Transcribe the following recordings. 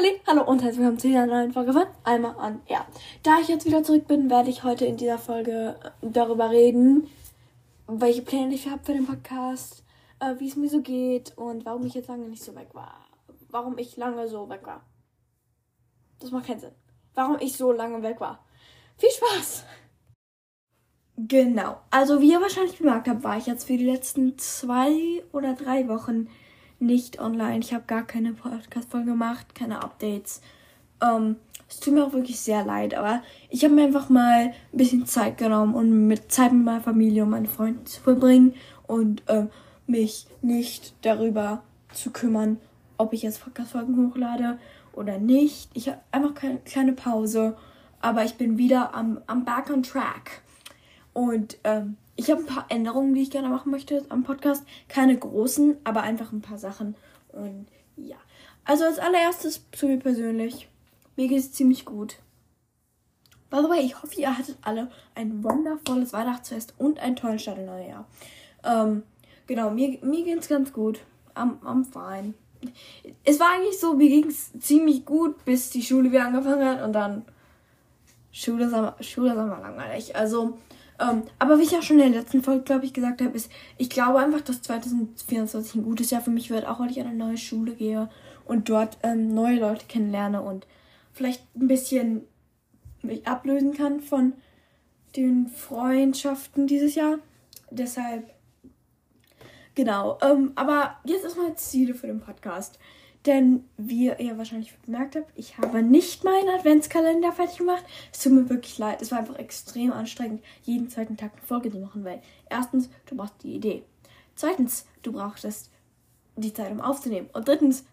Hallo, hallo und herzlich willkommen zu einer neuen Folge von Einmal an Ja. Da ich jetzt wieder zurück bin, werde ich heute in dieser Folge äh, darüber reden, welche Pläne ich habe für den Podcast, äh, wie es mir so geht und warum ich jetzt lange nicht so weg war. Warum ich lange so weg war. Das macht keinen Sinn. Warum ich so lange weg war. Viel Spaß! Genau. Also wie ihr wahrscheinlich bemerkt habt, war ich jetzt für die letzten zwei oder drei Wochen nicht online. Ich habe gar keine Podcast-Folge gemacht, keine Updates. Ähm, es tut mir auch wirklich sehr leid, aber ich habe mir einfach mal ein bisschen Zeit genommen, um mit Zeit mit meiner Familie und meinen Freunden zu verbringen und äh, mich nicht darüber zu kümmern, ob ich jetzt Podcast-Folgen hochlade oder nicht. Ich habe einfach keine kleine Pause, aber ich bin wieder am, am Back on Track. Und ähm, ich habe ein paar Änderungen, die ich gerne machen möchte am Podcast. Keine großen, aber einfach ein paar Sachen. Und ja. Also als allererstes zu mir persönlich. Mir geht es ziemlich gut. By the way, ich hoffe, ihr hattet alle ein wundervolles Weihnachtsfest und einen tollen Start im neuen Jahr. Ähm, genau, mir, mir geht es ganz gut. Am, am fine. Es war eigentlich so, mir ging es ziemlich gut, bis die Schule wieder angefangen hat und dann Schule ist Schule aber langweilig. Also, ähm, aber wie ich ja schon in der letzten Folge, glaube ich, gesagt habe, ist, ich glaube einfach, dass 2024 ein gutes Jahr für mich wird, auch weil ich an eine neue Schule gehe und dort ähm, neue Leute kennenlerne und vielleicht ein bisschen mich ablösen kann von den Freundschaften dieses Jahr. Deshalb, genau. Ähm, aber jetzt erstmal Ziele für den Podcast. Denn wie ihr wahrscheinlich bemerkt habt, ich habe nicht meinen Adventskalender fertig gemacht. Es tut mir wirklich leid. Es war einfach extrem anstrengend, jeden zweiten Tag eine Folge zu machen, weil erstens, du brauchst die Idee. Zweitens, du brauchtest die Zeit, um aufzunehmen. Und drittens,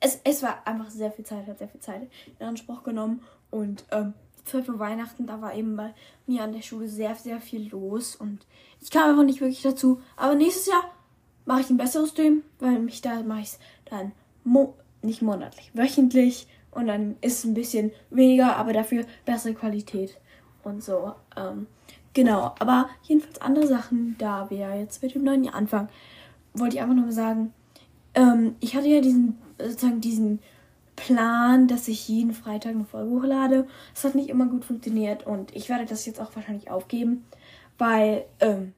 es, es war einfach sehr viel Zeit, hat sehr viel Zeit in Anspruch genommen. Und ähm, Zeit vor Weihnachten, da war eben bei mir an der Schule sehr, sehr viel los. Und ich kam einfach nicht wirklich dazu. Aber nächstes Jahr mache ich ein besseres Stream, weil mich da mache ich dann mo nicht monatlich, wöchentlich und dann ist es ein bisschen weniger, aber dafür bessere Qualität und so. Ähm, genau, aber jedenfalls andere Sachen, da wir jetzt mit dem neuen Jahr anfangen, wollte ich einfach nur sagen, ähm, ich hatte ja diesen, sozusagen diesen Plan, dass ich jeden Freitag eine Folge hochlade. Das hat nicht immer gut funktioniert und ich werde das jetzt auch wahrscheinlich aufgeben, weil ähm,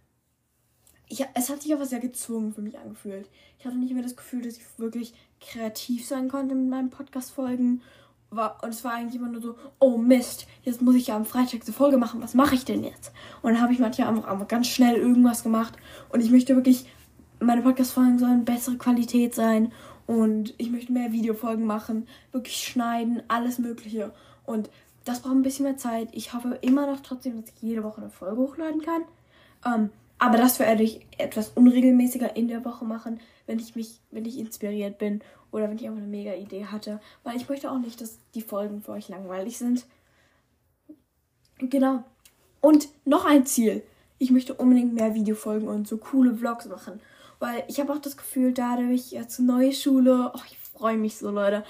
ich, es hat sich aber sehr gezwungen für mich angefühlt. Ich hatte nicht mehr das Gefühl, dass ich wirklich kreativ sein konnte mit meinen Podcast-Folgen. Und es war eigentlich immer nur so, oh Mist, jetzt muss ich ja am Freitag eine Folge machen, was mache ich denn jetzt? Und dann habe ich manchmal einfach, einfach ganz schnell irgendwas gemacht. Und ich möchte wirklich, meine Podcast-Folgen sollen bessere Qualität sein. Und ich möchte mehr Videofolgen machen, wirklich schneiden, alles Mögliche. Und das braucht ein bisschen mehr Zeit. Ich hoffe immer noch trotzdem, dass ich jede Woche eine Folge hochladen kann. Ähm, aber das werde ich etwas unregelmäßiger in der Woche machen, wenn ich mich, wenn ich inspiriert bin oder wenn ich einfach eine mega Idee hatte. Weil ich möchte auch nicht, dass die Folgen für euch langweilig sind. Genau. Und noch ein Ziel. Ich möchte unbedingt mehr Videofolgen und so coole Vlogs machen. Weil ich habe auch das Gefühl, dadurch jetzt neue Schule. Oh, ich freue mich so, Leute.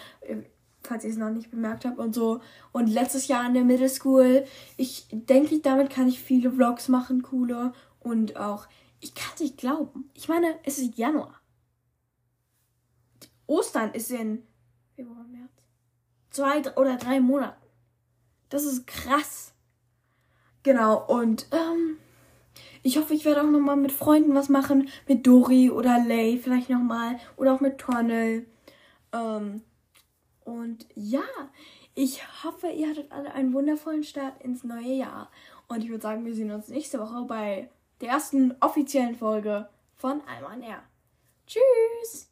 Falls ihr es noch nicht bemerkt habt und so. Und letztes Jahr in der Middle School. Ich denke, damit kann ich viele Vlogs machen, coole. Und auch, ich kann es nicht glauben. Ich meine, es ist Januar. Ostern ist in Februar, März. Zwei oder drei Monaten. Das ist krass. Genau, und ähm, ich hoffe, ich werde auch nochmal mit Freunden was machen. Mit Dori oder Lay vielleicht nochmal. Oder auch mit Tornel. Ähm, und ja, ich hoffe, ihr hattet alle einen wundervollen Start ins neue Jahr. Und ich würde sagen, wir sehen uns nächste Woche bei der ersten offiziellen Folge von Alman Air. Tschüss!